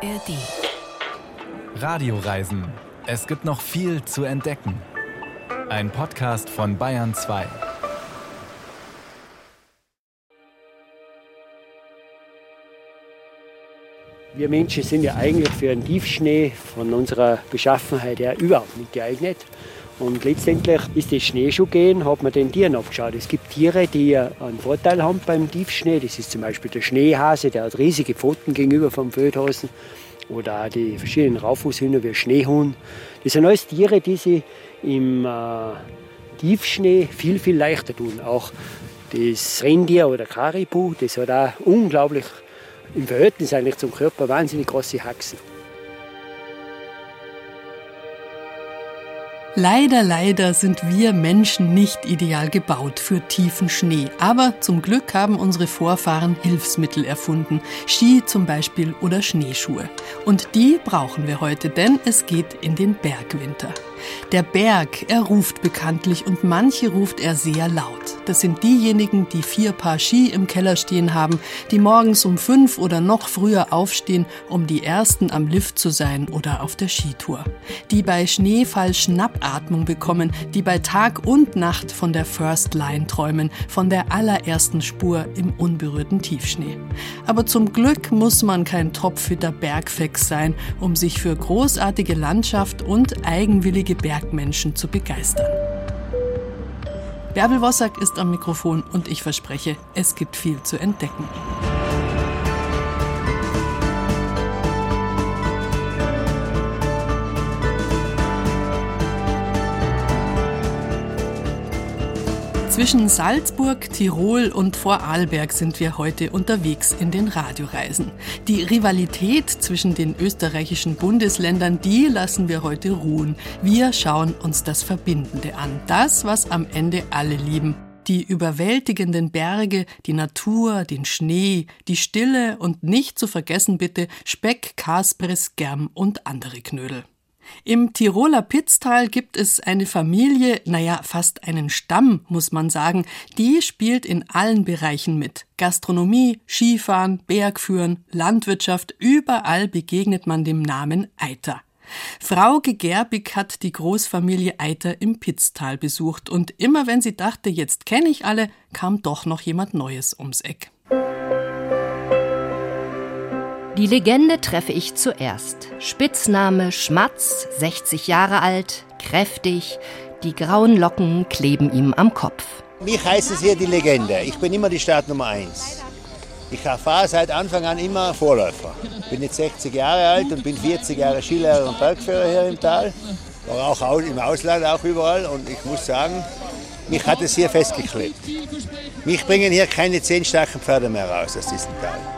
ARD. Radioreisen. Es gibt noch viel zu entdecken. Ein Podcast von Bayern 2. Wir Menschen sind ja eigentlich für einen Tiefschnee von unserer Beschaffenheit her überhaupt nicht geeignet. Und letztendlich ist das Schneeschuhgehen, hat man den Tieren abgeschaut. Es gibt Tiere, die einen Vorteil haben beim Tiefschnee. Das ist zum Beispiel der Schneehase, der hat riesige Pfoten gegenüber vom Föthasen. Oder auch die verschiedenen Raufußhühner wie Schneehuhn. Das sind alles Tiere, die sich im äh, Tiefschnee viel, viel leichter tun. Auch das Rentier oder Karibu, das hat auch unglaublich im Verhältnis eigentlich zum Körper wahnsinnig große Haxen. Leider, leider sind wir Menschen nicht ideal gebaut für tiefen Schnee. Aber zum Glück haben unsere Vorfahren Hilfsmittel erfunden. Ski zum Beispiel oder Schneeschuhe. Und die brauchen wir heute, denn es geht in den Bergwinter. Der Berg, er ruft bekanntlich und manche ruft er sehr laut. Das sind diejenigen, die vier Paar Ski im Keller stehen haben, die morgens um fünf oder noch früher aufstehen, um die Ersten am Lift zu sein oder auf der Skitour. Die bei Schneefall Schnappatmung bekommen, die bei Tag und Nacht von der First Line träumen, von der allerersten Spur im unberührten Tiefschnee. Aber zum Glück muss man kein topfitter Bergfex sein, um sich für großartige Landschaft und eigenwillige Bergmenschen zu begeistern. Bärbel Wossack ist am Mikrofon und ich verspreche, es gibt viel zu entdecken. Zwischen Salzburg, Tirol und Vorarlberg sind wir heute unterwegs in den Radioreisen. Die Rivalität zwischen den österreichischen Bundesländern, die lassen wir heute ruhen. Wir schauen uns das Verbindende an. Das, was am Ende alle lieben. Die überwältigenden Berge, die Natur, den Schnee, die Stille und nicht zu vergessen bitte Speck, Kaspres, Germ und andere Knödel. Im Tiroler Pitztal gibt es eine Familie, naja, fast einen Stamm, muss man sagen, die spielt in allen Bereichen mit. Gastronomie, Skifahren, Bergführen, Landwirtschaft, überall begegnet man dem Namen Eiter. Frau Gegerbig hat die Großfamilie Eiter im Pitztal besucht und immer wenn sie dachte, jetzt kenne ich alle, kam doch noch jemand Neues ums Eck. Die Legende treffe ich zuerst. Spitzname Schmatz, 60 Jahre alt, kräftig, die grauen Locken kleben ihm am Kopf. Mich heißt es hier die Legende. Ich bin immer die Startnummer 1. Ich fahre seit Anfang an immer Vorläufer. Ich bin jetzt 60 Jahre alt und bin 40 Jahre Skilehrer und Bergführer hier im Tal. War auch im Ausland, auch überall. Und ich muss sagen, mich hat es hier festgeklebt. Mich bringen hier keine zehn starken Pferde mehr raus aus diesem Tal.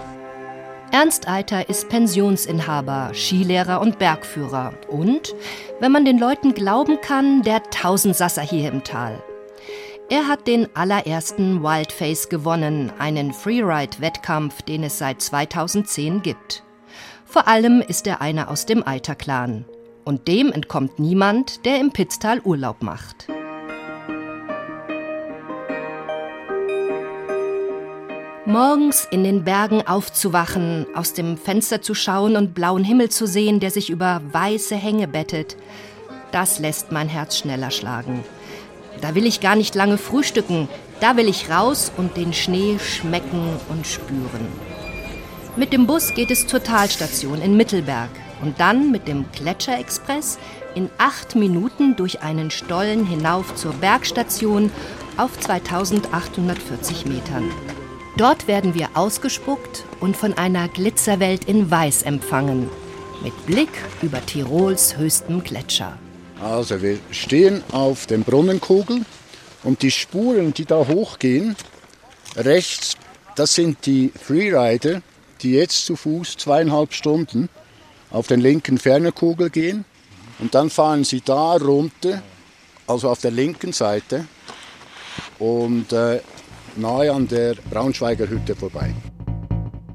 Ernst Eiter ist Pensionsinhaber, Skilehrer und Bergführer und, wenn man den Leuten glauben kann, der Tausendsasser hier im Tal. Er hat den allerersten Wildface gewonnen, einen Freeride-Wettkampf, den es seit 2010 gibt. Vor allem ist er einer aus dem Eiter-Clan. Und dem entkommt niemand, der im Pitztal Urlaub macht. Morgens in den Bergen aufzuwachen, aus dem Fenster zu schauen und blauen Himmel zu sehen, der sich über weiße Hänge bettet, das lässt mein Herz schneller schlagen. Da will ich gar nicht lange frühstücken, da will ich raus und den Schnee schmecken und spüren. Mit dem Bus geht es zur Talstation in Mittelberg und dann mit dem Gletscherexpress in acht Minuten durch einen Stollen hinauf zur Bergstation auf 2840 Metern. Dort werden wir ausgespuckt und von einer Glitzerwelt in Weiß empfangen, mit Blick über Tirols höchstem Gletscher. Also wir stehen auf dem Brunnenkugel und die Spuren, die da hochgehen, rechts, das sind die Freerider, die jetzt zu Fuß zweieinhalb Stunden auf den linken Fernerkugel gehen und dann fahren sie da runter, also auf der linken Seite und äh, nahe an der Braunschweiger Hütte vorbei.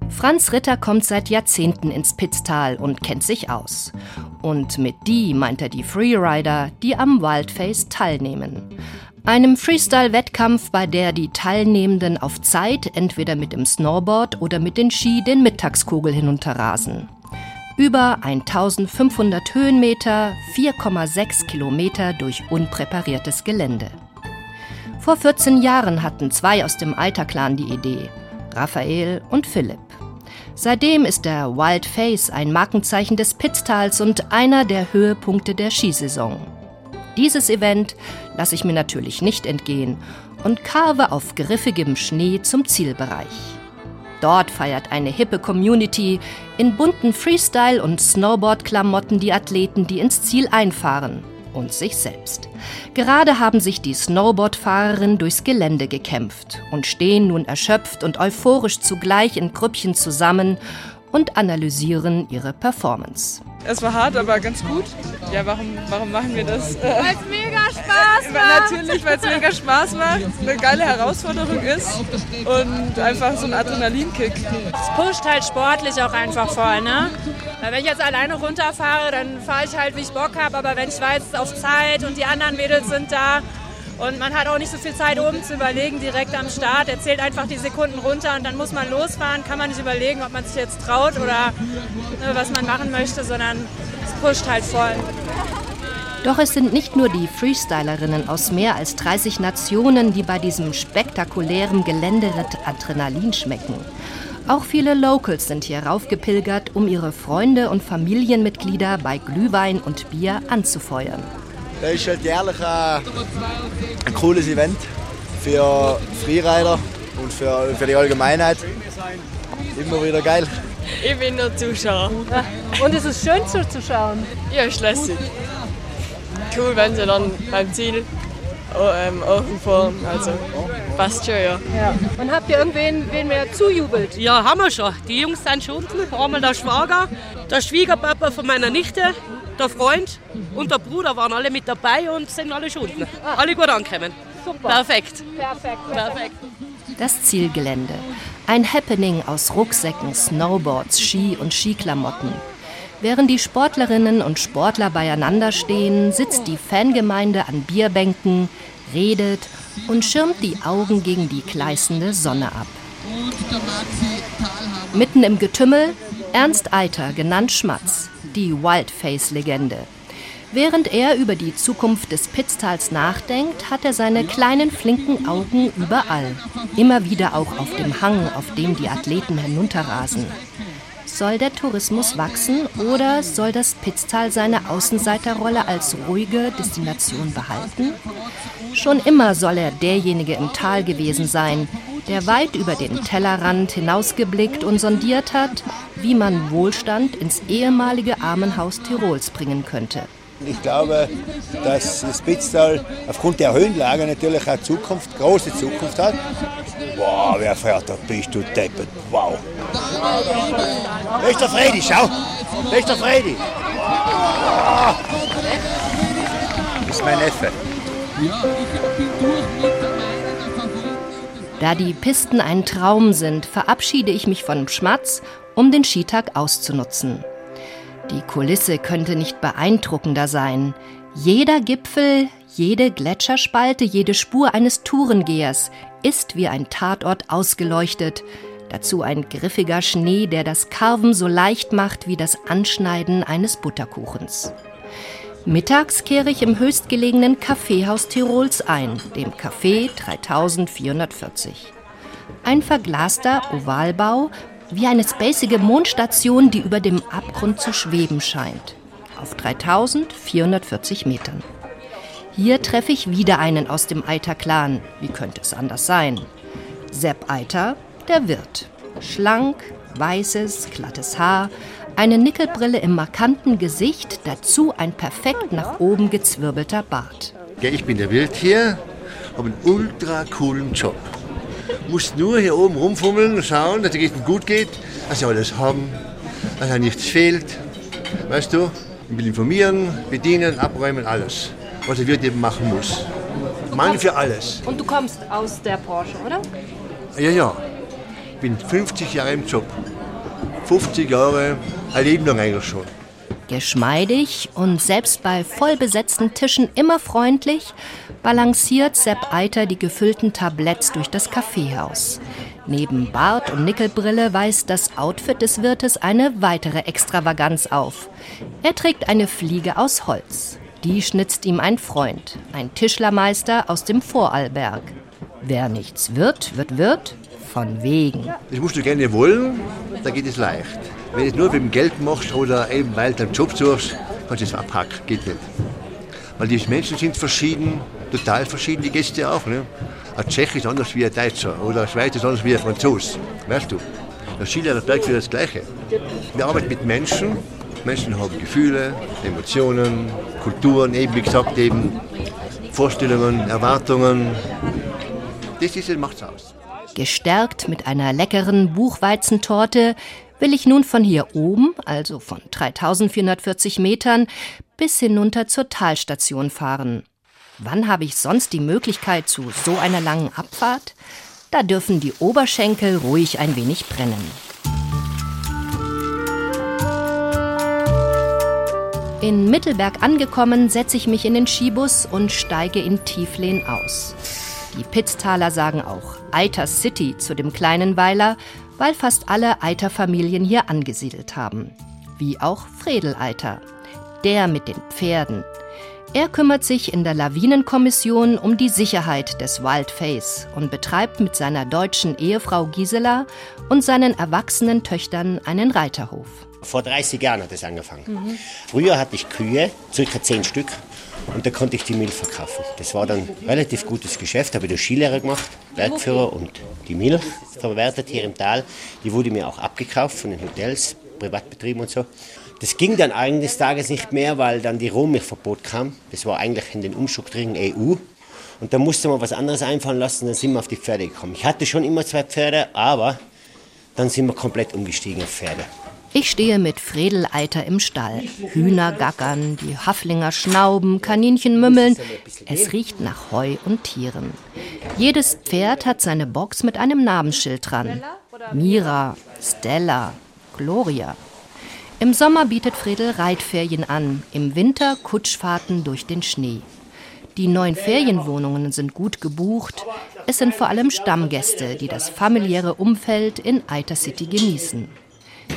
Franz Ritter kommt seit Jahrzehnten ins Pitztal und kennt sich aus. Und mit die meint er die Freerider, die am Wildface teilnehmen. Einem Freestyle-Wettkampf, bei der die Teilnehmenden auf Zeit entweder mit dem Snowboard oder mit den Ski den Mittagskugel hinunterrasen. Über 1500 Höhenmeter, 4,6 Kilometer durch unpräpariertes Gelände. Vor 14 Jahren hatten zwei aus dem Eiter-Clan die Idee, Raphael und Philipp. Seitdem ist der Wild Face ein Markenzeichen des Pitztals und einer der Höhepunkte der Skisaison. Dieses Event lasse ich mir natürlich nicht entgehen und karve auf griffigem Schnee zum Zielbereich. Dort feiert eine hippe Community in bunten Freestyle- und Snowboard-Klamotten die Athleten, die ins Ziel einfahren und sich selbst. Gerade haben sich die Snowboardfahrerinnen durchs Gelände gekämpft und stehen nun erschöpft und euphorisch zugleich in Grüppchen zusammen und analysieren ihre Performance. Es war hart, aber ganz gut. Ja, warum, warum machen wir das? Weil es mega Spaß macht. Natürlich, weil es mega Spaß macht, eine geile Herausforderung ist und einfach so ein Adrenalinkick. Es pusht halt sportlich auch einfach voll, ne? Weil wenn ich jetzt alleine runterfahre, dann fahre ich halt, wie ich Bock habe, aber wenn ich weiß, es ist auf Zeit und die anderen Mädels sind da, und man hat auch nicht so viel Zeit, oben zu überlegen, direkt am Start. Er zählt einfach die Sekunden runter und dann muss man losfahren. Kann man nicht überlegen, ob man sich jetzt traut oder ne, was man machen möchte, sondern es pusht halt voll. Doch es sind nicht nur die Freestylerinnen aus mehr als 30 Nationen, die bei diesem spektakulären Geländeritt Adrenalin schmecken. Auch viele Locals sind hier raufgepilgert, um ihre Freunde und Familienmitglieder bei Glühwein und Bier anzufeuern. Das ist halt jährlich ein, ein cooles Event für Freerider und für, für die Allgemeinheit. Immer wieder geil. Ich bin nur Zuschauer. Und es ist schön zuzuschauen. Ja, ist lässig. Cool, wenn sie dann beim Ziel oh, ähm, fahren. Also passt schon, ja. ja. Und habt ihr irgendwen wen mehr zujubelt? Ja, haben wir schon. Die Jungs sind schon unten. Einmal der Schwager, der Schwiegerpapa von meiner Nichte, der Freund und der Bruder waren alle mit dabei und sind alle schon unten. Alle gut angekommen. Super. Perfekt. Perfekt. Perfekt. Das Zielgelände. Ein Happening aus Rucksäcken, Snowboards, Ski und Skiklamotten. Während die Sportlerinnen und Sportler beieinander stehen, sitzt die Fangemeinde an Bierbänken, redet und schirmt die Augen gegen die gleißende Sonne ab. Mitten im Getümmel Ernst Eiter, genannt Schmatz, die Wildface-Legende. Während er über die Zukunft des Pitztals nachdenkt, hat er seine kleinen flinken Augen überall. Immer wieder auch auf dem Hang, auf dem die Athleten hinunterrasen. Soll der Tourismus wachsen oder soll das Pitztal seine Außenseiterrolle als ruhige Destination behalten? Schon immer soll er derjenige im Tal gewesen sein, der weit über den Tellerrand hinausgeblickt und sondiert hat, wie man Wohlstand ins ehemalige Armenhaus Tirols bringen könnte. Ich glaube, dass das Spitztal aufgrund der Höhenlage natürlich eine Zukunft, große Zukunft hat. Wow, wer fährt da? Bist du deppert. Wow. Da ist der Freddy, schau. Da ist der Freddy. Wow. Das ist mein Neffe. Da die Pisten ein Traum sind, verabschiede ich mich von Schmatz, um den Skitag auszunutzen. Die Kulisse könnte nicht beeindruckender sein. Jeder Gipfel, jede Gletscherspalte, jede Spur eines Tourengehers ist wie ein Tatort ausgeleuchtet. Dazu ein griffiger Schnee, der das Karven so leicht macht wie das Anschneiden eines Butterkuchens. Mittags kehre ich im höchstgelegenen Kaffeehaus Tirols ein, dem Café 3440. Ein verglaster Ovalbau wie eine spacige Mondstation, die über dem Abgrund zu schweben scheint. Auf 3440 Metern. Hier treffe ich wieder einen aus dem Eiter-Clan. Wie könnte es anders sein? Sepp Eiter, der Wirt. Schlank, weißes, glattes Haar, eine Nickelbrille im markanten Gesicht, dazu ein perfekt nach oben gezwirbelter Bart. Ja, ich bin der Wirt hier, habe einen ultra coolen Job musst nur hier oben rumfummeln, schauen, dass es gut geht, dass sie alles haben, dass ja nichts fehlt. Weißt du, ich will informieren, bedienen, abräumen, alles. Was der Wirt eben machen muss. Mann für alles. Und du kommst aus der Porsche, oder? Ja, ja. Ich bin 50 Jahre im Job. 50 Jahre, lang eigentlich schon. Geschmeidig und selbst bei vollbesetzten Tischen immer freundlich, balanciert Sepp Eiter die gefüllten Tabletts durch das Kaffeehaus. Neben Bart und Nickelbrille weist das Outfit des Wirtes eine weitere Extravaganz auf. Er trägt eine Fliege aus Holz. Die schnitzt ihm ein Freund, ein Tischlermeister aus dem Vorarlberg. Wer nichts wird, wird Wirt, von wegen. Das musst du gerne wollen, da geht es leicht. Wenn du es nur wegen Geld machst oder eben weil du einen Job suchst, kannst du es abhaken, geht nicht. Weil die Menschen sind verschieden, total verschieden, die Gäste auch. Ne? Ein Tschech ist anders wie ein Deutscher oder ein Schweizer ist anders wie ein Franzos. Weißt du? Der Skilehrer Berg für das Gleiche. Wir arbeiten mit Menschen. Menschen haben Gefühle, Emotionen, Kulturen, eben wie gesagt, eben Vorstellungen, Erwartungen. Das ist es, macht's aus. Gestärkt mit einer leckeren Buchweizentorte will ich nun von hier oben, also von 3440 Metern, bis hinunter zur Talstation fahren. Wann habe ich sonst die Möglichkeit zu so einer langen Abfahrt? Da dürfen die Oberschenkel ruhig ein wenig brennen. In Mittelberg angekommen, setze ich mich in den Skibus und steige in Tieflehn aus. Die Pitztaler sagen auch Eiter City zu dem kleinen Weiler, weil fast alle Eiter-Familien hier angesiedelt haben. Wie auch Fredel Eiter, der mit den Pferden, er kümmert sich in der Lawinenkommission um die Sicherheit des Wildface und betreibt mit seiner deutschen Ehefrau Gisela und seinen erwachsenen Töchtern einen Reiterhof. Vor 30 Jahren hat es angefangen. Mhm. Früher hatte ich Kühe, circa 10 Stück, und da konnte ich die Milch verkaufen. Das war dann ein relativ gutes Geschäft, habe ich Skilehrer gemacht, Bergführer und die Milch verwertet hier im Tal. Die wurde mir auch abgekauft von den Hotels, Privatbetrieben und so. Das ging dann eines Tages nicht mehr, weil dann die Rohmilchverbot kam. Das war eigentlich in den umstrukturigen EU. Und da musste man was anderes einfallen lassen, dann sind wir auf die Pferde gekommen. Ich hatte schon immer zwei Pferde, aber dann sind wir komplett umgestiegen auf Pferde. Ich stehe mit Fredeleiter im Stall. Hühner gackern, die Haflinger schnauben, Kaninchen mümmeln. Es riecht nach Heu und Tieren. Jedes Pferd hat seine Box mit einem Namensschild dran. Mira, Stella, Gloria. Im Sommer bietet Fredel Reitferien an, im Winter Kutschfahrten durch den Schnee. Die neuen Ferienwohnungen sind gut gebucht. Es sind vor allem Stammgäste, die das familiäre Umfeld in Eiter City genießen.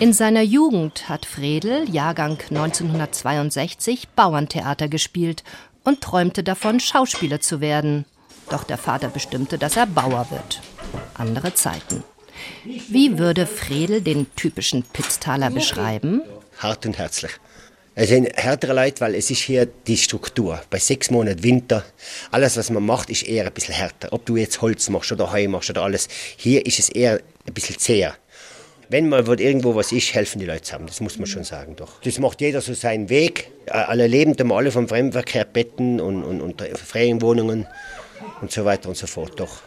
In seiner Jugend hat Fredel, Jahrgang 1962, Bauerntheater gespielt und träumte davon, Schauspieler zu werden. Doch der Vater bestimmte, dass er Bauer wird. Andere Zeiten. Wie würde Fredel den typischen Pitztaler beschreiben? Hart und herzlich. Es sind härtere Leute, weil es ist hier die Struktur. Bei sechs Monaten Winter, alles was man macht, ist eher ein bisschen härter. Ob du jetzt Holz machst oder Heu machst oder alles, hier ist es eher ein bisschen zäher. Wenn mal irgendwo was ist, helfen die Leute zusammen. Das muss man schon sagen, doch. Das macht jeder so seinen Weg. Alle leben da alle vom Fremdenverkehr, Betten und, und, und Ferienwohnungen und so weiter und so fort, doch.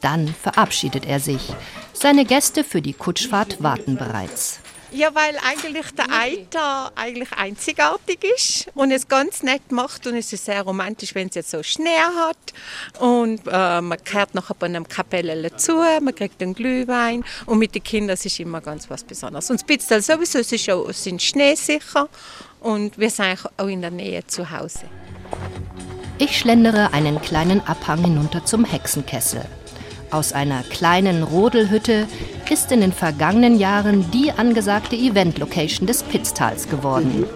Dann verabschiedet er sich. Seine Gäste für die Kutschfahrt warten bereits. Ja, weil eigentlich der Eiter eigentlich einzigartig ist und es ganz nett macht und es ist sehr romantisch, wenn es jetzt so Schnee hat und äh, man kehrt nachher bei einem Kapelle zu, man kriegt einen Glühwein und mit den Kindern ist es immer ganz was Besonderes. Und Spitztal sowieso, es ist auch, sind schneesicher und wir sind auch in der Nähe zu Hause. Ich schlendere einen kleinen Abhang hinunter zum Hexenkessel. Aus einer kleinen Rodelhütte ist in den vergangenen Jahren die angesagte Event-Location des Pitztals geworden.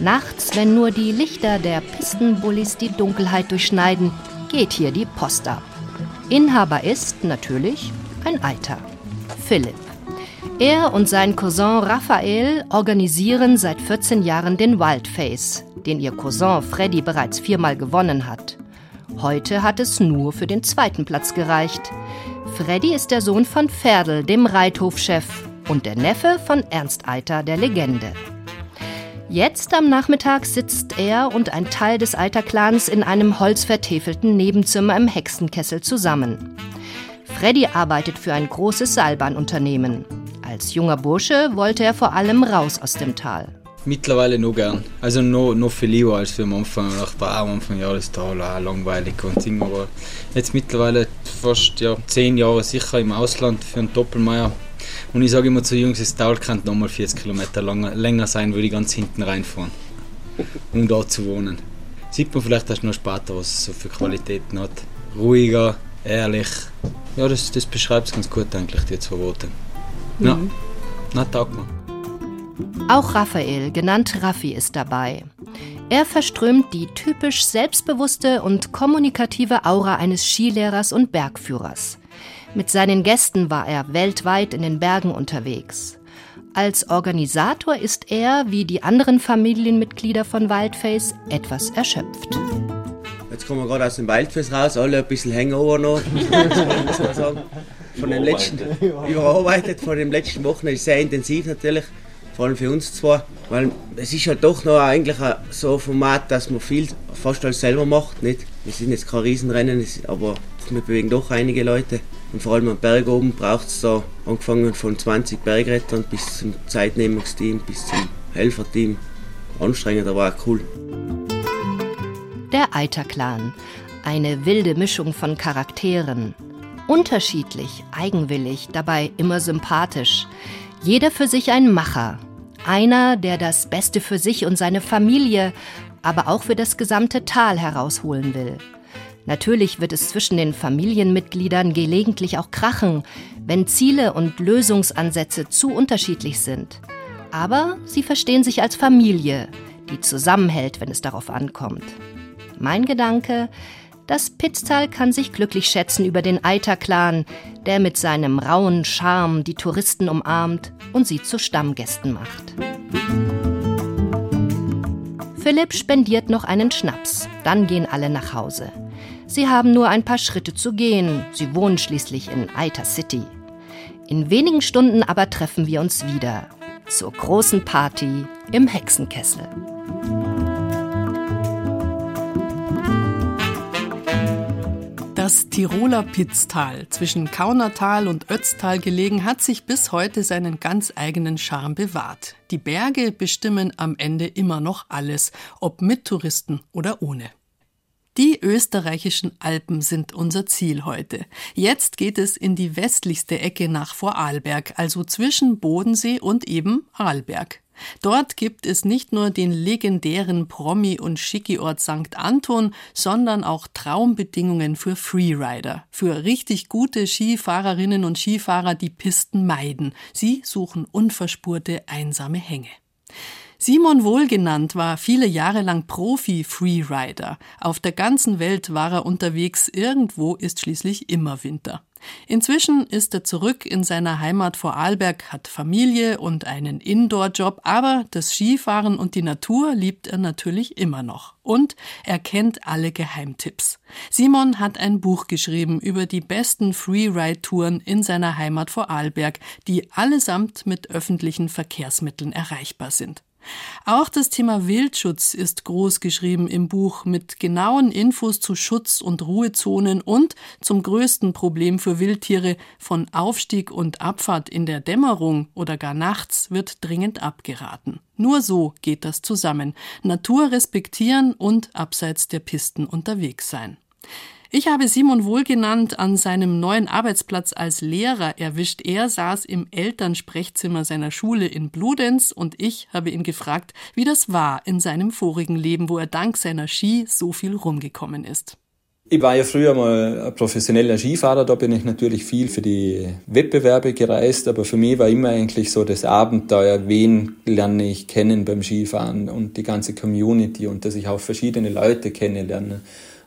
Nachts, wenn nur die Lichter der Pistenbullis die Dunkelheit durchschneiden, geht hier die Post ab. Inhaber ist natürlich ein Eiter, Philipp. Er und sein Cousin Raphael organisieren seit 14 Jahren den Wildface, den ihr Cousin Freddy bereits viermal gewonnen hat. Heute hat es nur für den zweiten Platz gereicht. Freddy ist der Sohn von Ferdl, dem Reithofchef, und der Neffe von Ernst Eiter, der Legende. Jetzt am Nachmittag sitzt er und ein Teil des Eiter-Clans in einem holzvertäfelten Nebenzimmer im Hexenkessel zusammen. Freddy arbeitet für ein großes Seilbahnunternehmen. Als junger Bursche wollte er vor allem raus aus dem Tal. Mittlerweile noch gern. Also noch, noch viel lieber als für am Anfang. Ich dachte, am Anfang, ja, das ist toll, auch langweilig und Ding. Aber jetzt mittlerweile fast ja, zehn Jahre sicher im Ausland für einen Doppelmeier. Und ich sage immer zu Jungs, das Tal kann nochmal 40 Kilometer lang, länger sein, würde ich ganz hinten reinfahren, um da zu wohnen. Sieht man vielleicht erst noch später, was es so für Qualitäten hat. Ruhiger, ehrlich. Ja, das, das beschreibt es ganz gut eigentlich, die zwei Worte. Ja, mhm. na, taugt mir. Auch Raphael, genannt Raffi, ist dabei. Er verströmt die typisch selbstbewusste und kommunikative Aura eines Skilehrers und Bergführers. Mit seinen Gästen war er weltweit in den Bergen unterwegs. Als Organisator ist er, wie die anderen Familienmitglieder von Wildface, etwas erschöpft. Jetzt kommen wir gerade aus dem Wildface raus, alle ein bisschen Hangover noch, muss man sagen. Von den letzten, überarbeitet, von den letzten Wochen ist sehr intensiv natürlich, vor allem für uns zwei, weil es ist halt doch noch eigentlich so ein Format, dass man viel fast alles selber macht, nicht? Wir sind jetzt kein Riesenrennen, aber wir bewegen doch einige Leute. Und vor allem am Berg oben braucht es da angefangen von 20 Bergrettern bis zum Zeitnehmungsteam, bis zum Helferteam. Anstrengend, aber auch cool. Der Eiter-Clan. Eine wilde Mischung von Charakteren. Unterschiedlich, eigenwillig, dabei immer sympathisch. Jeder für sich ein Macher. Einer, der das Beste für sich und seine Familie, aber auch für das gesamte Tal herausholen will. Natürlich wird es zwischen den Familienmitgliedern gelegentlich auch krachen, wenn Ziele und Lösungsansätze zu unterschiedlich sind. Aber sie verstehen sich als Familie, die zusammenhält, wenn es darauf ankommt. Mein Gedanke, das Pitztal kann sich glücklich schätzen über den Eiter-Clan, der mit seinem rauen Charme die Touristen umarmt und sie zu Stammgästen macht. Philipp spendiert noch einen Schnaps, dann gehen alle nach Hause. Sie haben nur ein paar Schritte zu gehen. Sie wohnen schließlich in Eiter City. In wenigen Stunden aber treffen wir uns wieder zur großen Party im Hexenkessel. Das Tiroler Pitztal, zwischen Kaunertal und Ötztal gelegen, hat sich bis heute seinen ganz eigenen Charme bewahrt. Die Berge bestimmen am Ende immer noch alles, ob mit Touristen oder ohne. Die österreichischen Alpen sind unser Ziel heute. Jetzt geht es in die westlichste Ecke nach Vorarlberg, also zwischen Bodensee und eben Arlberg. Dort gibt es nicht nur den legendären Promi- und Schickiort St. Anton, sondern auch Traumbedingungen für Freerider, für richtig gute Skifahrerinnen und Skifahrer, die Pisten meiden. Sie suchen unverspurte, einsame Hänge. Simon Wohlgenannt war viele Jahre lang Profi-Freerider. Auf der ganzen Welt war er unterwegs, irgendwo ist schließlich immer Winter. Inzwischen ist er zurück in seiner Heimat Vorarlberg, hat Familie und einen Indoor-Job, aber das Skifahren und die Natur liebt er natürlich immer noch. Und er kennt alle Geheimtipps. Simon hat ein Buch geschrieben über die besten Freeride-Touren in seiner Heimat Vorarlberg, die allesamt mit öffentlichen Verkehrsmitteln erreichbar sind. Auch das Thema Wildschutz ist groß geschrieben im Buch mit genauen Infos zu Schutz- und Ruhezonen und zum größten Problem für Wildtiere von Aufstieg und Abfahrt in der Dämmerung oder gar nachts wird dringend abgeraten. Nur so geht das zusammen. Natur respektieren und abseits der Pisten unterwegs sein. Ich habe Simon Wohlgenannt an seinem neuen Arbeitsplatz als Lehrer erwischt. Er saß im Elternsprechzimmer seiner Schule in Bludenz und ich habe ihn gefragt, wie das war in seinem vorigen Leben, wo er dank seiner Ski so viel rumgekommen ist. Ich war ja früher mal ein professioneller Skifahrer, da bin ich natürlich viel für die Wettbewerbe gereist, aber für mich war immer eigentlich so das Abenteuer, wen lerne ich kennen beim Skifahren und die ganze Community und dass ich auch verschiedene Leute kennenlerne.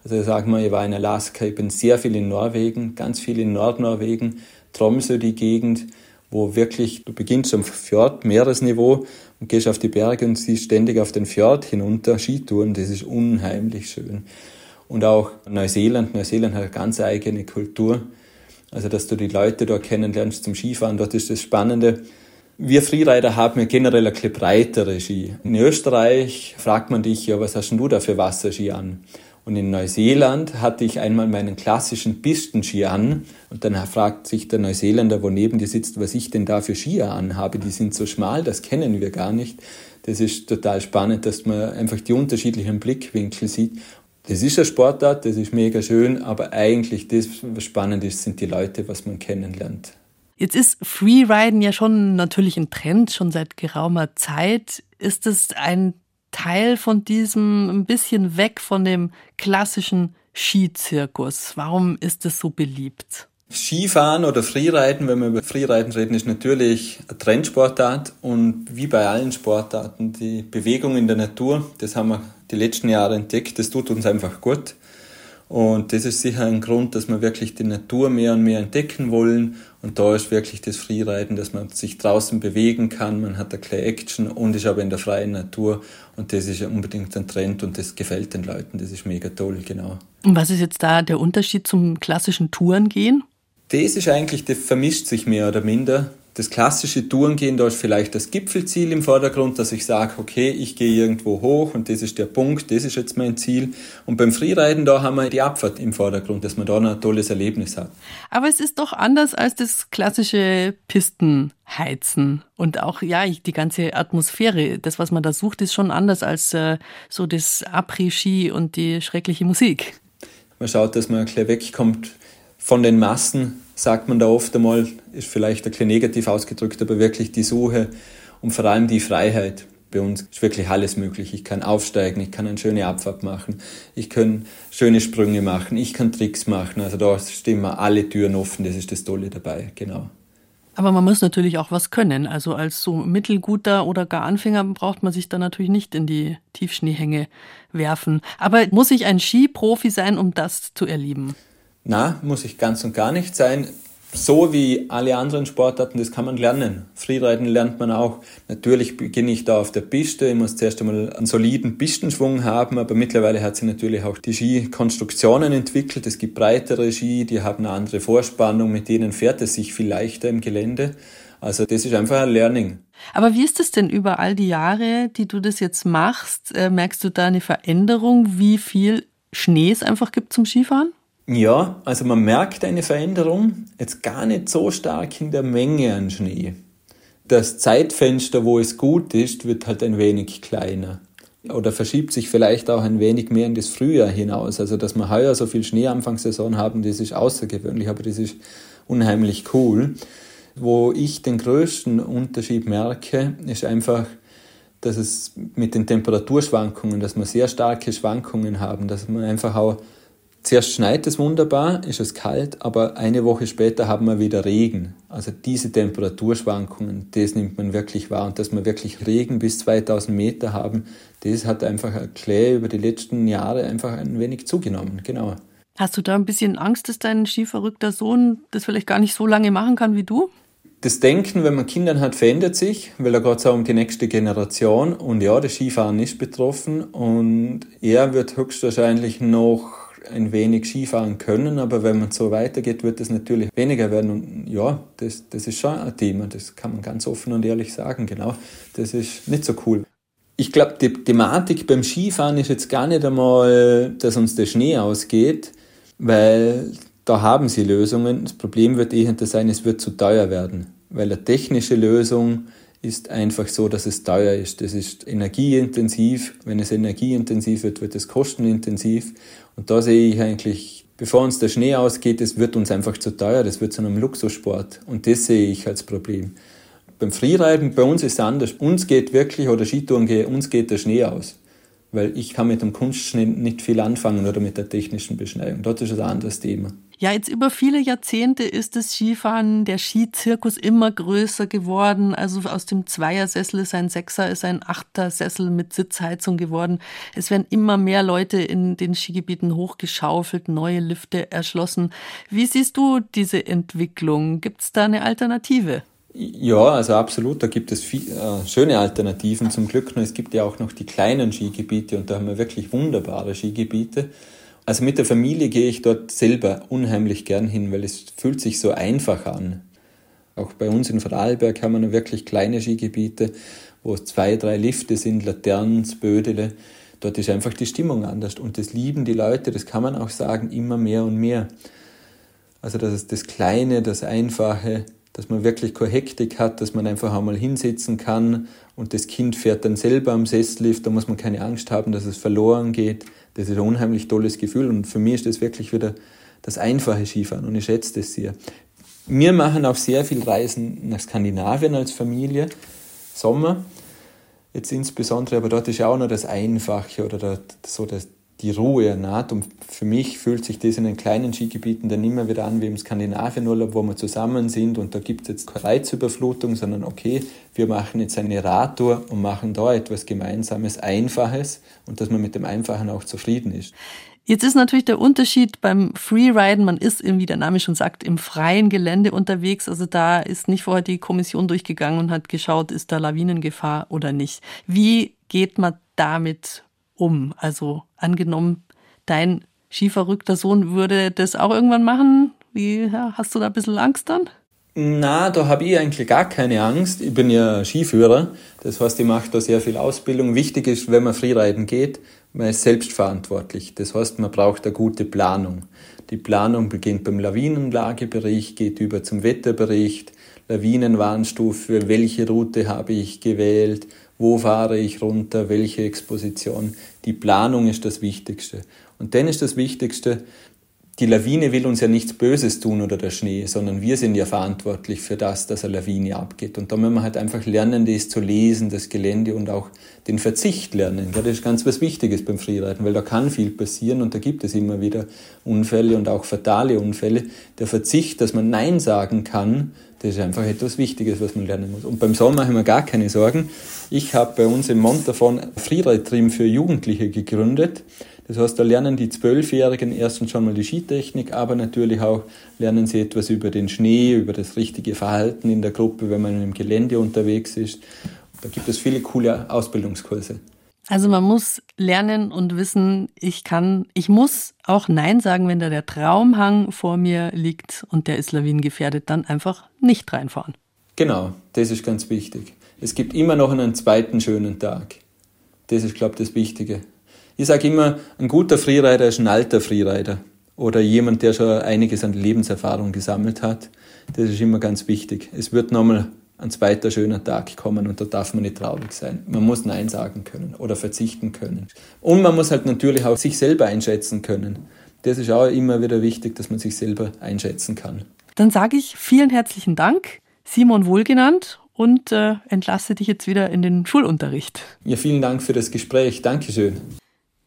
Also ich sage mal, ich war in Alaska, ich bin sehr viel in Norwegen, ganz viel in Nordnorwegen, Tromsø die Gegend, wo wirklich, du beginnst am Fjord, Meeresniveau und gehst auf die Berge und siehst ständig auf den Fjord hinunter Skitouren, das ist unheimlich schön. Und auch Neuseeland, Neuseeland hat eine ganz eigene Kultur. Also, dass du die Leute dort kennenlernst zum Skifahren, dort ist das Spannende. Wir Freerider haben ja generell ein bisschen breitere Ski. In Österreich fragt man dich, ja, was hast denn du da für Wasserski an? Und in Neuseeland hatte ich einmal meinen klassischen Pistenski an und dann fragt sich der Neuseeländer, wo neben dir sitzt, was ich denn da für Skier anhabe. Die sind so schmal, das kennen wir gar nicht. Das ist total spannend, dass man einfach die unterschiedlichen Blickwinkel sieht. Das ist eine Sportart, das ist mega schön, aber eigentlich das, was spannend ist, sind die Leute, was man kennenlernt. Jetzt ist Freeriden ja schon natürlich ein Trend, schon seit geraumer Zeit. Ist es ein Teil von diesem ein bisschen weg von dem klassischen Skizirkus? Warum ist es so beliebt? Skifahren oder Freeriden, wenn wir über Freeriden reden, ist natürlich eine Trendsportart und wie bei allen Sportarten, die Bewegung in der Natur, das haben wir die letzten Jahre entdeckt, das tut uns einfach gut. Und das ist sicher ein Grund, dass wir wirklich die Natur mehr und mehr entdecken wollen. Und da ist wirklich das Freeriden, dass man sich draußen bewegen kann, man hat eine kleine Action und ist aber in der freien Natur. Und das ist unbedingt ein Trend und das gefällt den Leuten. Das ist mega toll, genau. Und was ist jetzt da der Unterschied zum klassischen Tourengehen? Das ist eigentlich, das vermischt sich mehr oder minder. Das klassische Tourengehen, da ist vielleicht das Gipfelziel im Vordergrund, dass ich sage, okay, ich gehe irgendwo hoch und das ist der Punkt, das ist jetzt mein Ziel. Und beim Freeriden, da haben wir die Abfahrt im Vordergrund, dass man da ein tolles Erlebnis hat. Aber es ist doch anders als das klassische Pistenheizen und auch, ja, die ganze Atmosphäre. Das, was man da sucht, ist schon anders als äh, so das Après-Ski und die schreckliche Musik. Man schaut, dass man ein bisschen wegkommt von den Massen, sagt man da oft einmal, ist vielleicht ein bisschen negativ ausgedrückt, aber wirklich die Suche und vor allem die Freiheit. Bei uns ist wirklich alles möglich. Ich kann aufsteigen, ich kann eine schöne Abfahrt machen, ich kann schöne Sprünge machen, ich kann Tricks machen. Also da stehen mir alle Türen offen, das ist das Tolle dabei, genau. Aber man muss natürlich auch was können. Also als so mittelguter oder gar Anfänger braucht man sich dann natürlich nicht in die Tiefschneehänge werfen. Aber muss ich ein Skiprofi sein, um das zu erleben? Na, muss ich ganz und gar nicht sein. So wie alle anderen Sportarten, das kann man lernen. Freeriden lernt man auch. Natürlich beginne ich da auf der Piste. Ich muss zuerst einmal einen soliden Pistenschwung haben, aber mittlerweile hat sich natürlich auch die Skikonstruktionen entwickelt. Es gibt breitere Ski, die haben eine andere Vorspannung, mit denen fährt es sich viel leichter im Gelände. Also das ist einfach ein Learning. Aber wie ist es denn über all die Jahre, die du das jetzt machst? Äh, merkst du da eine Veränderung, wie viel Schnee es einfach gibt zum Skifahren? Ja, also man merkt eine Veränderung, jetzt gar nicht so stark in der Menge an Schnee. Das Zeitfenster, wo es gut ist, wird halt ein wenig kleiner. Oder verschiebt sich vielleicht auch ein wenig mehr in das Frühjahr hinaus. Also, dass wir heuer so viel Schnee Anfangssaison haben, das ist außergewöhnlich, aber das ist unheimlich cool. Wo ich den größten Unterschied merke, ist einfach, dass es mit den Temperaturschwankungen, dass wir sehr starke Schwankungen haben, dass man einfach auch Zuerst schneit es wunderbar, ist es kalt, aber eine Woche später haben wir wieder Regen. Also diese Temperaturschwankungen, das nimmt man wirklich wahr. Und dass wir wirklich Regen bis 2000 Meter haben, das hat einfach Klee über die letzten Jahre einfach ein wenig zugenommen. Genau. Hast du da ein bisschen Angst, dass dein skiverrückter Sohn das vielleicht gar nicht so lange machen kann wie du? Das Denken, wenn man Kinder hat, verändert sich, weil da geht es auch um die nächste Generation. Und ja, das Skifahren ist betroffen und er wird höchstwahrscheinlich noch ein wenig Skifahren können, aber wenn man so weitergeht, wird es natürlich weniger werden. Und ja, das, das ist schon ein Thema, das kann man ganz offen und ehrlich sagen, genau. Das ist nicht so cool. Ich glaube, die Thematik beim Skifahren ist jetzt gar nicht einmal, dass uns der Schnee ausgeht, weil da haben sie Lösungen. Das Problem wird eher sein, es wird zu teuer werden, weil eine technische Lösung ist einfach so, dass es teuer ist. Das ist energieintensiv. Wenn es energieintensiv wird, wird es kostenintensiv. Und da sehe ich eigentlich, bevor uns der Schnee ausgeht, es wird uns einfach zu teuer. Das wird zu einem Luxussport. Und das sehe ich als Problem. Beim Freeriden, bei uns ist es anders. Uns geht wirklich, oder Skitouren, uns geht der Schnee aus weil ich kann mit dem Kunstschnee nicht viel anfangen oder mit der technischen Beschneidung. Dort ist es ein anderes Thema. Ja, jetzt über viele Jahrzehnte ist das Skifahren, der Skizirkus immer größer geworden. Also aus dem Zweiersessel ist ein Sechser, ist ein Achtersessel mit Sitzheizung geworden. Es werden immer mehr Leute in den Skigebieten hochgeschaufelt, neue Lifte erschlossen. Wie siehst du diese Entwicklung? Gibt es da eine Alternative? Ja, also absolut. Da gibt es viel, äh, schöne Alternativen zum Glück. Nur es gibt ja auch noch die kleinen Skigebiete und da haben wir wirklich wunderbare Skigebiete. Also mit der Familie gehe ich dort selber unheimlich gern hin, weil es fühlt sich so einfach an. Auch bei uns in Vorarlberg haben wir wirklich kleine Skigebiete, wo es zwei, drei Lifte sind, Laternen, Bödele. Dort ist einfach die Stimmung anders und das lieben die Leute, das kann man auch sagen, immer mehr und mehr. Also das ist das Kleine, das Einfache, dass man wirklich keine Hektik hat, dass man einfach einmal hinsitzen kann und das Kind fährt dann selber am Sesslift, da muss man keine Angst haben, dass es verloren geht. Das ist ein unheimlich tolles Gefühl und für mich ist das wirklich wieder das einfache Skifahren und ich schätze das sehr. Wir machen auch sehr viel Reisen nach Skandinavien als Familie, Sommer jetzt insbesondere, aber dort ist ja auch noch das Einfache oder so das, die Ruhe naht. Und für mich fühlt sich das in den kleinen Skigebieten dann immer wieder an wie im Skandinavienurlaub, wo wir zusammen sind und da gibt es jetzt keine Reizüberflutung, sondern okay, wir machen jetzt eine Radtour und machen da etwas Gemeinsames, Einfaches und dass man mit dem Einfachen auch zufrieden ist. Jetzt ist natürlich der Unterschied beim Freeriden, man ist, wie der Name schon sagt, im freien Gelände unterwegs. Also da ist nicht vorher die Kommission durchgegangen und hat geschaut, ist da Lawinengefahr oder nicht. Wie geht man damit um? Also angenommen, dein skiverrückter Sohn würde das auch irgendwann machen. Wie hast du da ein bisschen Angst dann? Na, da habe ich eigentlich gar keine Angst. Ich bin ja Skiführer, das heißt, ich mache da sehr viel Ausbildung. Wichtig ist, wenn man Freeriden geht, man ist selbstverantwortlich. Das heißt, man braucht eine gute Planung. Die Planung beginnt beim Lawinenlagebericht, geht über zum Wetterbericht, Lawinenwarnstufe, welche Route habe ich gewählt, wo fahre ich runter, welche Exposition. Die Planung ist das Wichtigste. Und dann ist das Wichtigste, die Lawine will uns ja nichts Böses tun oder der Schnee, sondern wir sind ja verantwortlich für das, dass eine Lawine abgeht. Und da müssen wir halt einfach lernen, das zu lesen, das Gelände und auch den Verzicht lernen. Das ist ganz was Wichtiges beim Freeriden, weil da kann viel passieren und da gibt es immer wieder Unfälle und auch fatale Unfälle. Der Verzicht, dass man Nein sagen kann, das ist einfach etwas Wichtiges, was man lernen muss. Und beim Sommer ich mir gar keine Sorgen. Ich habe bei uns im Montafon Freeride-Trim für Jugendliche gegründet. Das heißt, da lernen die Zwölfjährigen erstens schon mal die Skitechnik, aber natürlich auch lernen sie etwas über den Schnee, über das richtige Verhalten in der Gruppe, wenn man im Gelände unterwegs ist. Da gibt es viele coole Ausbildungskurse. Also man muss lernen und wissen, ich kann, ich muss auch Nein sagen, wenn da der Traumhang vor mir liegt und der ist lawinengefährdet, dann einfach nicht reinfahren. Genau, das ist ganz wichtig. Es gibt immer noch einen zweiten schönen Tag. Das ist, glaube ich, das Wichtige. Ich sage immer, ein guter Freerider ist ein alter Freerider oder jemand, der schon einiges an Lebenserfahrung gesammelt hat. Das ist immer ganz wichtig. Es wird nochmal ein zweiter schöner Tag kommen und da darf man nicht traurig sein. Man muss Nein sagen können oder verzichten können. Und man muss halt natürlich auch sich selber einschätzen können. Das ist auch immer wieder wichtig, dass man sich selber einschätzen kann. Dann sage ich vielen herzlichen Dank, Simon Wohlgenannt, und äh, entlasse dich jetzt wieder in den Schulunterricht. Ja, vielen Dank für das Gespräch. Dankeschön.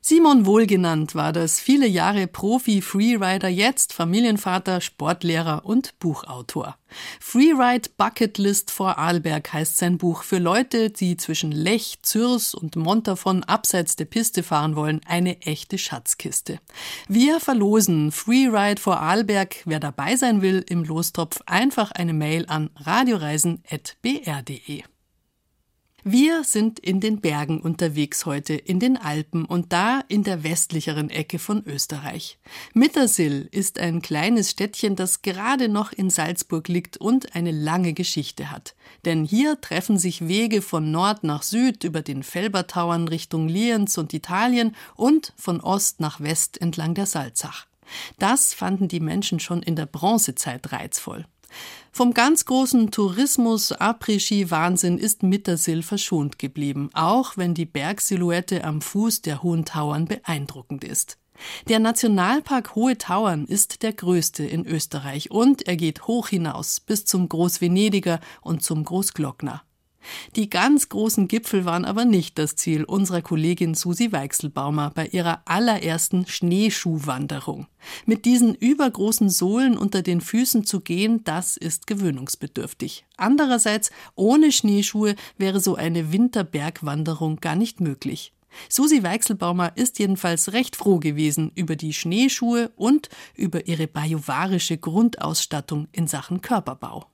Simon Wohlgenannt war das viele Jahre Profi-Freerider, jetzt Familienvater, Sportlehrer und Buchautor. Freeride Bucket List vor Arlberg heißt sein Buch für Leute, die zwischen Lech, Zürs und Montafon abseits der Piste fahren wollen, eine echte Schatzkiste. Wir verlosen Freeride vor Arlberg. Wer dabei sein will im Lostopf, einfach eine Mail an radioreisen.br.de. Wir sind in den Bergen unterwegs heute, in den Alpen und da in der westlicheren Ecke von Österreich. Mittersill ist ein kleines Städtchen, das gerade noch in Salzburg liegt und eine lange Geschichte hat. Denn hier treffen sich Wege von Nord nach Süd über den Felbertauern Richtung Lienz und Italien und von Ost nach West entlang der Salzach. Das fanden die Menschen schon in der Bronzezeit reizvoll. Vom ganz großen Tourismus, Après-Ski-Wahnsinn ist Mittersill verschont geblieben, auch wenn die Bergsilhouette am Fuß der Hohen Tauern beeindruckend ist. Der Nationalpark Hohe Tauern ist der größte in Österreich und er geht hoch hinaus bis zum Großvenediger und zum Großglockner. Die ganz großen Gipfel waren aber nicht das Ziel unserer Kollegin Susi Weichselbaumer bei ihrer allerersten Schneeschuhwanderung. Mit diesen übergroßen Sohlen unter den Füßen zu gehen, das ist gewöhnungsbedürftig. Andererseits, ohne Schneeschuhe wäre so eine Winterbergwanderung gar nicht möglich. Susi Weichselbaumer ist jedenfalls recht froh gewesen über die Schneeschuhe und über ihre bajuwarische Grundausstattung in Sachen Körperbau.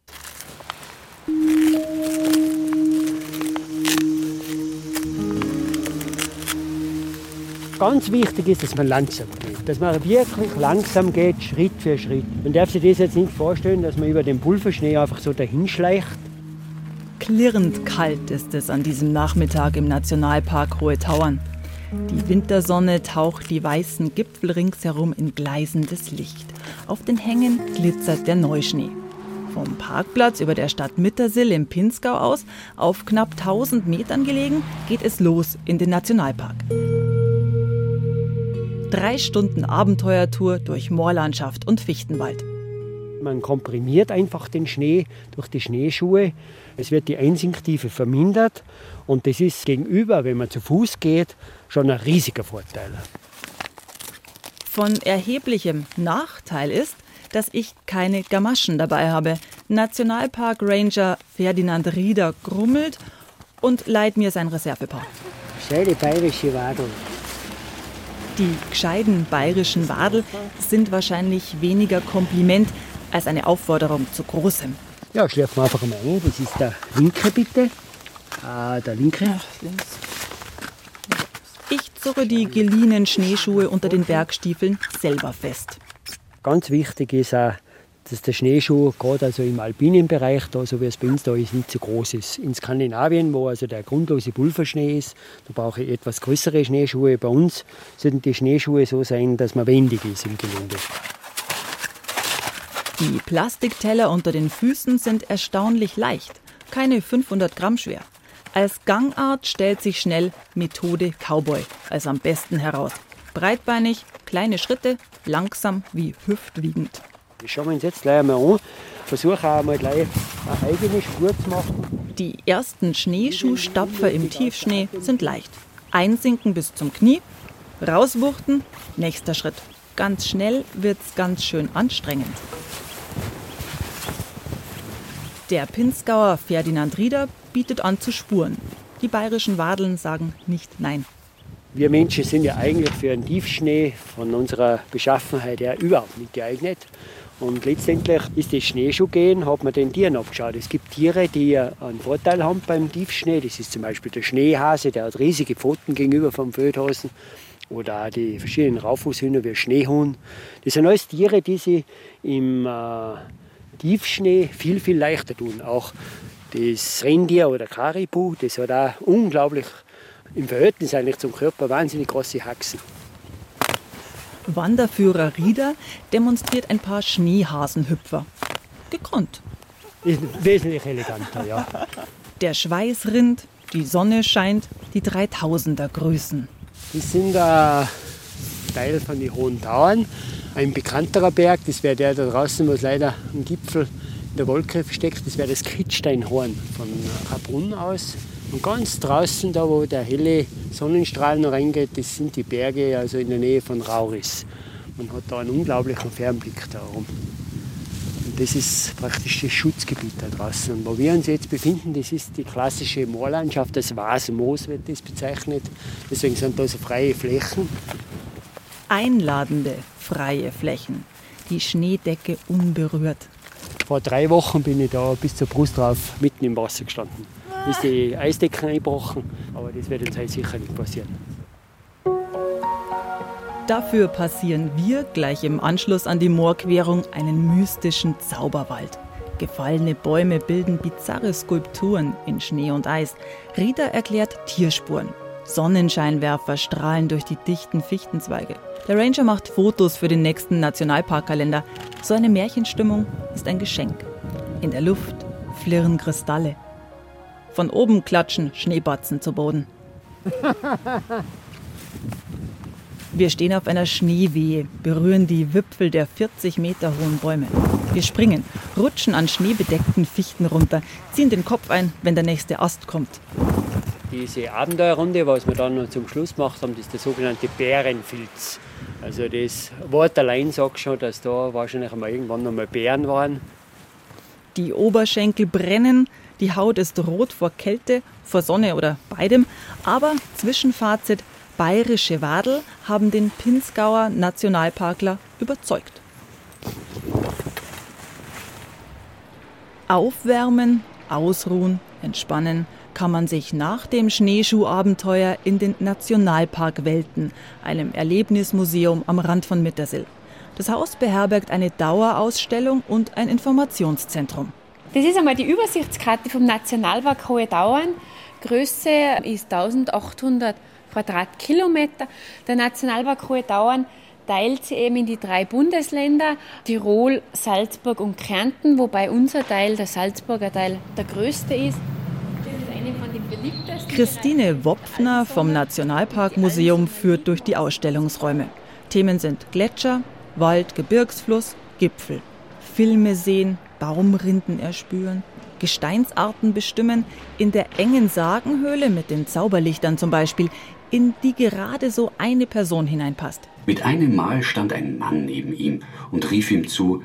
Ganz wichtig ist, dass man langsam geht. Dass man wirklich langsam geht, Schritt für Schritt. Man darf sich das jetzt nicht vorstellen, dass man über den Pulverschnee einfach so dahinschleicht. Klirrend kalt ist es an diesem Nachmittag im Nationalpark Hohe Tauern. Die Wintersonne taucht die weißen Gipfel ringsherum in gleißendes Licht. Auf den Hängen glitzert der Neuschnee. Vom Parkplatz über der Stadt Mittersill im Pinzgau aus, auf knapp 1000 Metern gelegen, geht es los in den Nationalpark. Drei Stunden Abenteuertour durch Moorlandschaft und Fichtenwald. Man komprimiert einfach den Schnee durch die Schneeschuhe. Es wird die Einsinktive vermindert und das ist gegenüber, wenn man zu Fuß geht, schon ein riesiger Vorteil. Von erheblichem Nachteil ist, dass ich keine Gamaschen dabei habe. Nationalpark Ranger Ferdinand Rieder grummelt und leiht mir sein Reservepaar. Schöne bayerische Wadel. Die gescheiden bayerischen Wadel sind wahrscheinlich weniger Kompliment als eine Aufforderung zu Großem. Ja, schläft wir einfach mal ein. Das ist der linke, bitte. Ah, der linke. Ja, links. Ich zurre die geliehenen Schneeschuhe unter den Bergstiefeln selber fest. Ganz wichtig ist auch, dass der Schneeschuh gerade also im alpinen Bereich, da, so wie es bei uns da ist, nicht so groß ist. In Skandinavien, wo also der grundlose Pulverschnee ist, da brauche ich etwas größere Schneeschuhe. Bei uns sollten die Schneeschuhe so sein, dass man wendig ist im Gelände. Die Plastikteller unter den Füßen sind erstaunlich leicht, keine 500 Gramm schwer. Als Gangart stellt sich schnell Methode Cowboy als am besten heraus. Breitbeinig, kleine Schritte, langsam wie hüftwiegend. Das schauen wir uns jetzt gleich einmal an. Versuche auch mal gleich eine eigene Spur zu machen. Die ersten Schneeschuhstapfer im Tiefschnee sind leicht. Einsinken bis zum Knie, rauswuchten, nächster Schritt. Ganz schnell wird's ganz schön anstrengend. Der Pinzgauer Ferdinand Rieder bietet an zu spuren. Die bayerischen Wadeln sagen nicht nein. Wir Menschen sind ja eigentlich für einen Tiefschnee von unserer Beschaffenheit her überhaupt nicht geeignet. Und letztendlich ist das Schneeschuhgehen, hat man den Tieren abgeschaut. Es gibt Tiere, die einen Vorteil haben beim Tiefschnee. Das ist zum Beispiel der Schneehase, der hat riesige Pfoten gegenüber vom Feldhasen. Oder auch die verschiedenen Raufußhühner wie Schneehuhn. Das sind alles Tiere, die sich im äh, Tiefschnee viel, viel leichter tun. Auch das Rentier oder Karibu, das hat auch unglaublich im Verhältnis eigentlich zum Körper wahnsinnig große Haxen. Wanderführer Rieder demonstriert ein paar Schneehasenhüpfer. Gekonnt. Wesentlich eleganter, ja. Der Schweiß rinnt, die Sonne scheint, die 3000er grüßen. Das sind ein Teil von den Hohen Tauern. Ein bekannterer Berg, das wäre der da draußen, wo es leider am Gipfel in der Wolke steckt, das wäre das Kitzsteinhorn von Kabrunn aus. Und ganz draußen, da wo der helle Sonnenstrahl noch reingeht, das sind die Berge, also in der Nähe von Rauris. Man hat da einen unglaublichen Fernblick da oben. Und das ist praktisch das Schutzgebiet da draußen. Und wo wir uns jetzt befinden, das ist die klassische Moorlandschaft, das Wasmoos wird das bezeichnet. Deswegen sind da so freie Flächen. Einladende freie Flächen, die Schneedecke unberührt. Vor drei Wochen bin ich da bis zur Brust drauf mitten im Wasser gestanden ist die Eisdecken eingebrochen. Aber das wird uns heute sicher nicht passieren. Dafür passieren wir gleich im Anschluss an die Moorquerung einen mystischen Zauberwald. Gefallene Bäume bilden bizarre Skulpturen in Schnee und Eis. Rieder erklärt Tierspuren. Sonnenscheinwerfer strahlen durch die dichten Fichtenzweige. Der Ranger macht Fotos für den nächsten Nationalparkkalender. So eine Märchenstimmung ist ein Geschenk. In der Luft flirren Kristalle. Von oben klatschen Schneebatzen zu Boden. Wir stehen auf einer Schneewehe, berühren die Wipfel der 40 Meter hohen Bäume. Wir springen, rutschen an schneebedeckten Fichten runter, ziehen den Kopf ein, wenn der nächste Ast kommt. Diese Abenteuerrunde, was wir dann zum Schluss gemacht haben, das ist der sogenannte Bärenfilz. Also das Wort allein sagt schon, dass da wahrscheinlich einmal irgendwann noch mal Bären waren. Die Oberschenkel brennen, die Haut ist rot vor Kälte, vor Sonne oder beidem. Aber Zwischenfazit, bayerische Wadel haben den Pinzgauer Nationalparkler überzeugt. Aufwärmen, ausruhen, entspannen kann man sich nach dem Schneeschuhabenteuer in den Nationalpark Welten, einem Erlebnismuseum am Rand von Mittersill. Das Haus beherbergt eine Dauerausstellung und ein Informationszentrum. Das ist einmal die Übersichtskarte vom Nationalpark Hohe Dauern. Größe ist 1800 Quadratkilometer. Der Nationalpark Hohe Dauern teilt sie eben in die drei Bundesländer, Tirol, Salzburg und Kärnten, wobei unser Teil, der Salzburger Teil, der größte ist. Christine Wopfner vom Nationalparkmuseum führt durch die Ausstellungsräume. Themen sind Gletscher, Wald, Gebirgsfluss, Gipfel. Filme sehen, Baumrinden erspüren, Gesteinsarten bestimmen, in der engen Sagenhöhle mit den Zauberlichtern zum Beispiel, in die gerade so eine Person hineinpasst. Mit einem Mal stand ein Mann neben ihm und rief ihm zu,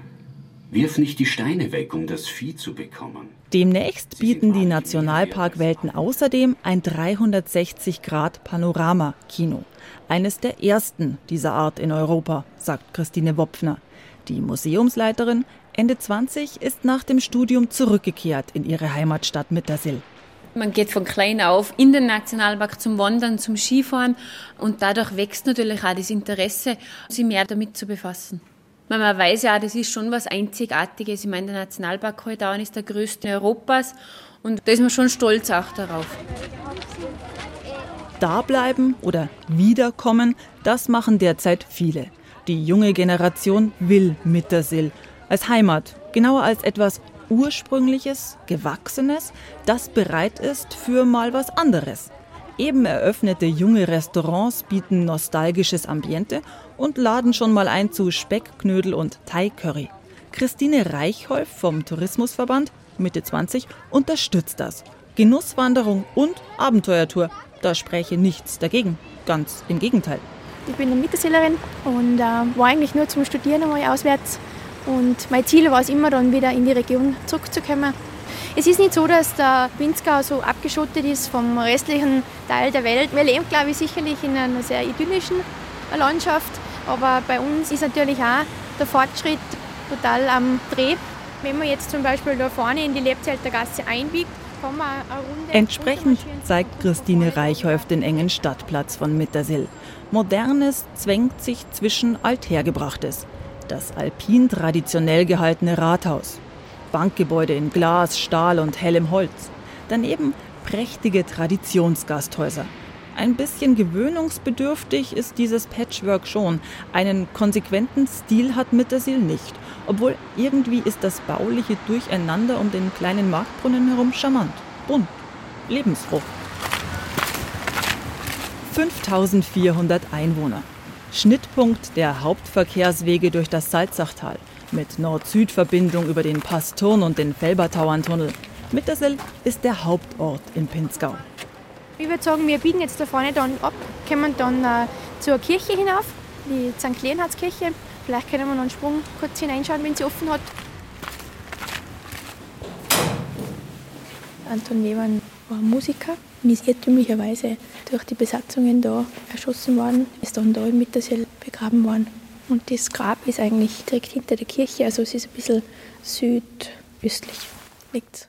Wirf nicht die Steine weg, um das Vieh zu bekommen. Demnächst bieten die Nationalparkwelten außerdem ein 360-Grad-Panorama-Kino. Eines der ersten dieser Art in Europa, sagt Christine Wopfner. Die Museumsleiterin, Ende 20, ist nach dem Studium zurückgekehrt in ihre Heimatstadt Mittersill. Man geht von klein auf in den Nationalpark zum Wandern, zum Skifahren und dadurch wächst natürlich auch das Interesse, sich mehr damit zu befassen. Man weiß ja, das ist schon was Einzigartiges. Ich meine, der Nationalpark Heudauern ist der größte Europas und da ist man schon stolz auch darauf. Da bleiben oder wiederkommen, das machen derzeit viele. Die junge Generation will Mittersill als Heimat, genauer als etwas Ursprüngliches, Gewachsenes, das bereit ist für mal was anderes. Eben eröffnete junge Restaurants bieten nostalgisches Ambiente und laden schon mal ein zu Speckknödel und Thai-Curry. Christine Reichholf vom Tourismusverband, Mitte 20, unterstützt das. Genusswanderung und Abenteuertour, da spräche nichts dagegen. Ganz im Gegenteil. Ich bin eine Mittersillerin und äh, war eigentlich nur zum Studieren einmal auswärts und mein Ziel war es immer dann wieder in die Region zurückzukommen. Es ist nicht so, dass der Pinzgau so abgeschottet ist vom restlichen Teil der Welt. Wir leben, glaube ich, sicherlich in einer sehr idyllischen Landschaft, aber bei uns ist natürlich auch der Fortschritt total am Dreh. Wenn man jetzt zum Beispiel da vorne in die Lebzelter Gasse einbiegt, kann man eine Runde Entsprechend zeigt Christine Reichholf den engen Stadtplatz von Mittersill. Modernes zwängt sich zwischen Althergebrachtes das alpin traditionell gehaltene Rathaus. Bankgebäude in Glas, Stahl und hellem Holz. Daneben prächtige Traditionsgasthäuser. Ein bisschen gewöhnungsbedürftig ist dieses Patchwork schon. Einen konsequenten Stil hat Mittersil nicht. Obwohl irgendwie ist das bauliche Durcheinander um den kleinen Marktbrunnen herum charmant, bunt, lebensfroh. 5400 Einwohner. Schnittpunkt der Hauptverkehrswege durch das Salzachtal mit Nord-Süd-Verbindung über den Pass-Turn und den Felbertauerntunnel. Mittersill ist der Hauptort in Pinzgau. Ich würde sagen, wir biegen jetzt da vorne dann ab, kommen dann äh, zur Kirche hinauf, die St. Leonhardskirche. Vielleicht können wir noch einen Sprung kurz hineinschauen, wenn sie offen hat. Anton Lehmann war Musiker und ist irrtümlicherweise durch die Besatzungen da erschossen worden, ist dann da in Mittersill begraben worden. Und das Grab ist eigentlich direkt hinter der Kirche, also es ist ein bisschen südöstlich liegt.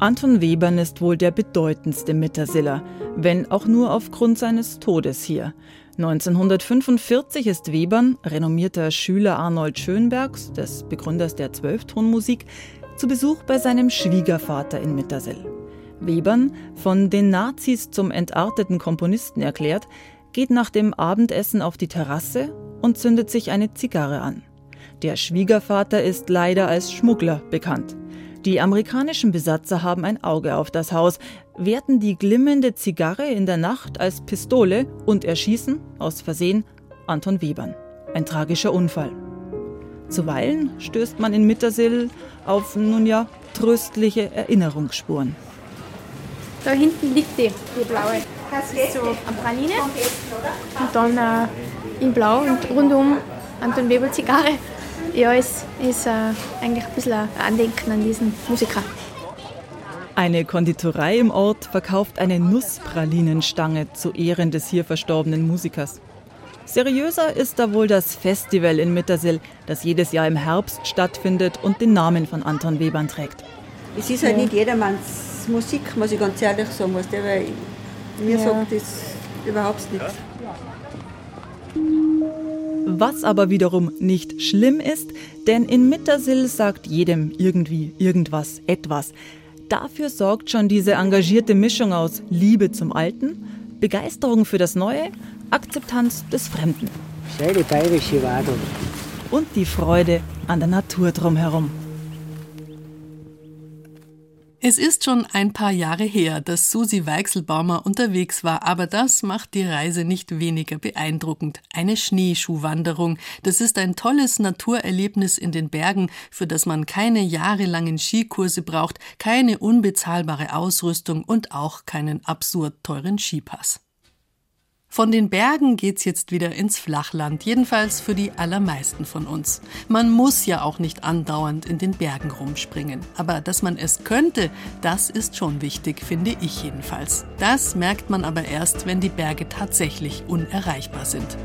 Anton Webern ist wohl der bedeutendste Mittersiller, wenn auch nur aufgrund seines Todes hier. 1945 ist Webern, renommierter Schüler Arnold Schönbergs, des Begründers der Zwölftonmusik, zu Besuch bei seinem Schwiegervater in Mittersill. Webern, von den Nazis zum entarteten Komponisten erklärt, geht nach dem Abendessen auf die Terrasse und zündet sich eine Zigarre an. Der Schwiegervater ist leider als Schmuggler bekannt. Die amerikanischen Besatzer haben ein Auge auf das Haus, werten die glimmende Zigarre in der Nacht als Pistole und erschießen, aus Versehen, Anton Webern. Ein tragischer Unfall. Zuweilen stößt man in Mittersill auf, nun ja, tröstliche Erinnerungsspuren. Da hinten liegt die, die blaue. Das ist so eine Praline. Und dann äh, in blau und rundum Anton Weber Zigarre. Ja, es ist äh, eigentlich ein bisschen ein Andenken an diesen Musiker. Eine Konditorei im Ort verkauft eine Nusspralinenstange zu Ehren des hier verstorbenen Musikers. Seriöser ist da wohl das Festival in Mittersill, das jedes Jahr im Herbst stattfindet und den Namen von Anton Webern trägt. Es ist halt ja. nicht jedermanns Musik, muss ich ganz ehrlich sagen, weißt du, weil mir ja. sagt das überhaupt nichts. Was aber wiederum nicht schlimm ist, denn in Mittersill sagt jedem irgendwie irgendwas etwas. Dafür sorgt schon diese engagierte Mischung aus Liebe zum Alten, Begeisterung für das Neue Akzeptanz des Fremden. Seine bayerische Wadel. Und die Freude an der Natur drumherum. Es ist schon ein paar Jahre her, dass Susi Weichselbaumer unterwegs war, aber das macht die Reise nicht weniger beeindruckend. Eine Schneeschuhwanderung. Das ist ein tolles Naturerlebnis in den Bergen, für das man keine jahrelangen Skikurse braucht, keine unbezahlbare Ausrüstung und auch keinen absurd teuren Skipass. Von den Bergen geht's jetzt wieder ins Flachland, jedenfalls für die allermeisten von uns. Man muss ja auch nicht andauernd in den Bergen rumspringen. Aber dass man es könnte, das ist schon wichtig, finde ich jedenfalls. Das merkt man aber erst, wenn die Berge tatsächlich unerreichbar sind.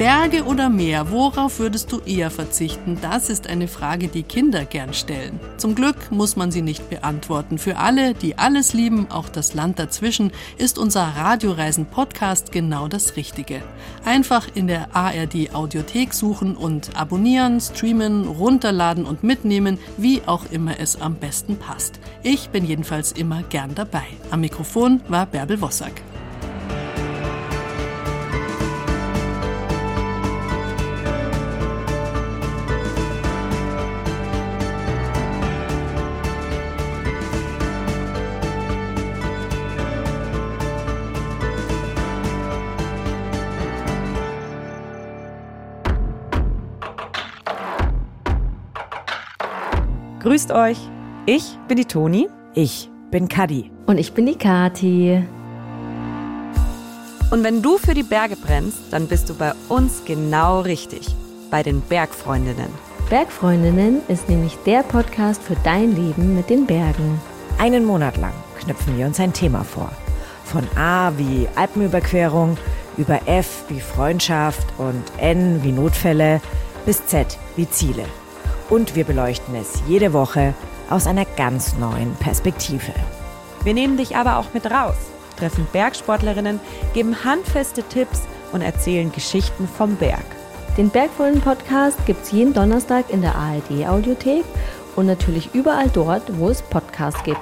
Berge oder Meer, worauf würdest du eher verzichten? Das ist eine Frage, die Kinder gern stellen. Zum Glück muss man sie nicht beantworten. Für alle, die alles lieben, auch das Land dazwischen, ist unser Radioreisen-Podcast genau das Richtige. Einfach in der ARD Audiothek suchen und abonnieren, streamen, runterladen und mitnehmen, wie auch immer es am besten passt. Ich bin jedenfalls immer gern dabei. Am Mikrofon war Bärbel Wossack. Grüßt euch. Ich bin die Toni. Ich bin Kadi. Und ich bin die Kati. Und wenn du für die Berge brennst, dann bist du bei uns genau richtig. Bei den Bergfreundinnen. Bergfreundinnen ist nämlich der Podcast für dein Leben mit den Bergen. Einen Monat lang knüpfen wir uns ein Thema vor. Von A wie Alpenüberquerung, über F wie Freundschaft und N wie Notfälle bis Z wie Ziele und wir beleuchten es jede Woche aus einer ganz neuen Perspektive. Wir nehmen dich aber auch mit raus, treffen Bergsportlerinnen, geben handfeste Tipps und erzählen Geschichten vom Berg. Den Bergvollen Podcast gibt es jeden Donnerstag in der ARD Audiothek und natürlich überall dort, wo es Podcasts gibt.